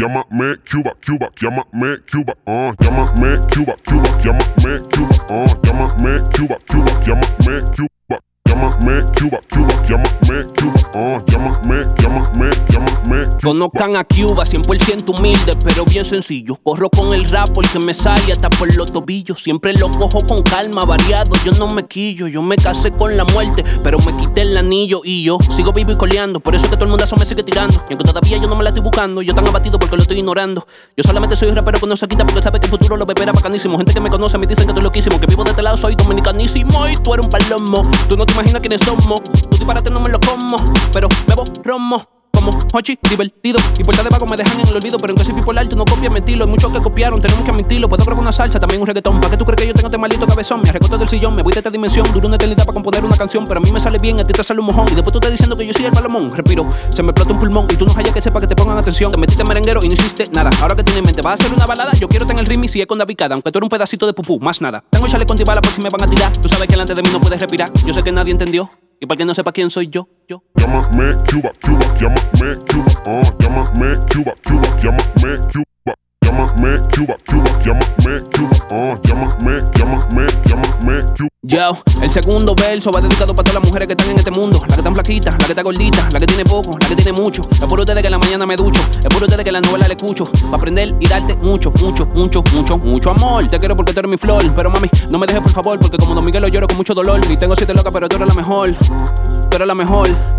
llámame Cuba, Cuba, llámame Cuba, uh, llámame Cuba, Cuba, llámame Cuba, uh, llámame Cuba, Cuba, llámame Cuba, llámame Cuba, Cuba, llámame Cuba, uh, llámame, llámame, llámame. Conozcan a Cuba, 100% humilde, pero bien sencillo. Corro con el rap porque me sale hasta por los tobillos. Siempre lo cojo con calma, variado, yo no me quillo. Yo me casé con la muerte, pero me quité el anillo y yo sigo vivo y coleando. Por eso es que todo el mundo me sigue tirando. Y aunque todavía yo no me la estoy buscando, yo tan abatido porque lo estoy ignorando. Yo solamente soy un rapero que no se quita porque sabe que el futuro lo beberá bacanísimo. Gente que me conoce me dicen que estoy loquísimo, que vivo de este lado soy dominicanísimo y tú eres un palomo. Tú no te imaginas quiénes somos. Tú disparate no me lo como, pero bebo romo como Hochi, divertido. Y puerta de vago me dejan en el olvido. Pero en que soy bipolar, tú no copias mi estilo. Hay muchos que copiaron, tenemos que admitirlo. Puedo probar una salsa, también un reggaetón. ¿Para qué tú crees que yo tengo este maldito cabezón? Me recorto del sillón, me voy de esta dimensión. Duro una eternidad para componer una canción. Pero a mí me sale bien, a ti te sale un mojón. Y después tú estás diciendo que yo soy el palomón. Respiro, se me explota un pulmón. Y tú no hayas que sepa que te pongan atención. Te metiste merenguero y no hiciste nada. Ahora que tienes en mente, vas a hacer una balada. Yo quiero tener el ritmo y si es con David Cada, aunque tú eres un pedacito de pupú, más nada. Tengo chale con tibala por si me van a tirar. Tú sabes que delante de mí no puedes respirar. Yo sé que nadie entendió. Y para que no sepa quién soy yo, yo. Llámame Cuba, Cuba, llámame uh, llámame, llámame, llámame Cuba. Yo, el segundo verso va dedicado para todas las mujeres que están en este mundo. La que están flaquitas, la que está gordita, la que tiene poco, la que tiene mucho. Es por ustedes que en la mañana me ducho. Es por ustedes que la novela le escucho. Para aprender y darte mucho, mucho, mucho, mucho, mucho amor. Te quiero porque tú eres mi flor. Pero mami, no me dejes por favor, porque como Don Miguel lo lloro con mucho dolor. Y tengo siete locas, pero tú eres la mejor. Tú eres la mejor.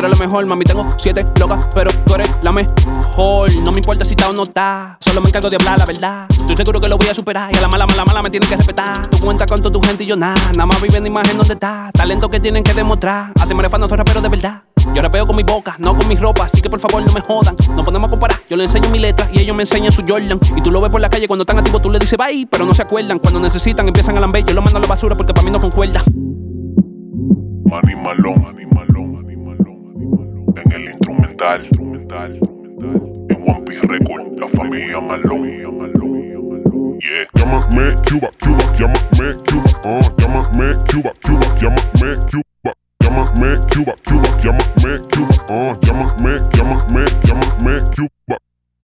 Eres la mejor, mami. Tengo siete locas, pero tú eres la mejor. No me importa si está o no está. Solo me encargo de hablar la verdad. Estoy seguro que lo voy a superar. Y a la mala, mala, mala me tienen que respetar. Tú cuentas con toda tu gente y yo nada. Nada más viven imagen donde está. Talento que tienen que demostrar. Hacemos refano, soy rapero de verdad. Yo rapeo con mi boca, no con mi ropa, así que por favor no me jodan. No podemos comparar, yo le enseño mi letra y ellos me enseñan su Jordan. Y tú lo ves por la calle cuando están activos, tú le dices bye, pero no se acuerdan. Cuando necesitan empiezan a lamber, yo lo mando a la basura porque para mí no concuerda. Mani Malón, instrumental, instrumental. En One Piece Record, la familia Malón, Yeah. Llámame Cuba, Cuba, llámame Cuba, uh, llámame Cuba, Cuba, llámame Cuba. Llámame Cuba, Cuba, llámame Cuba, uh, llámame, llámame, llámame Cuba.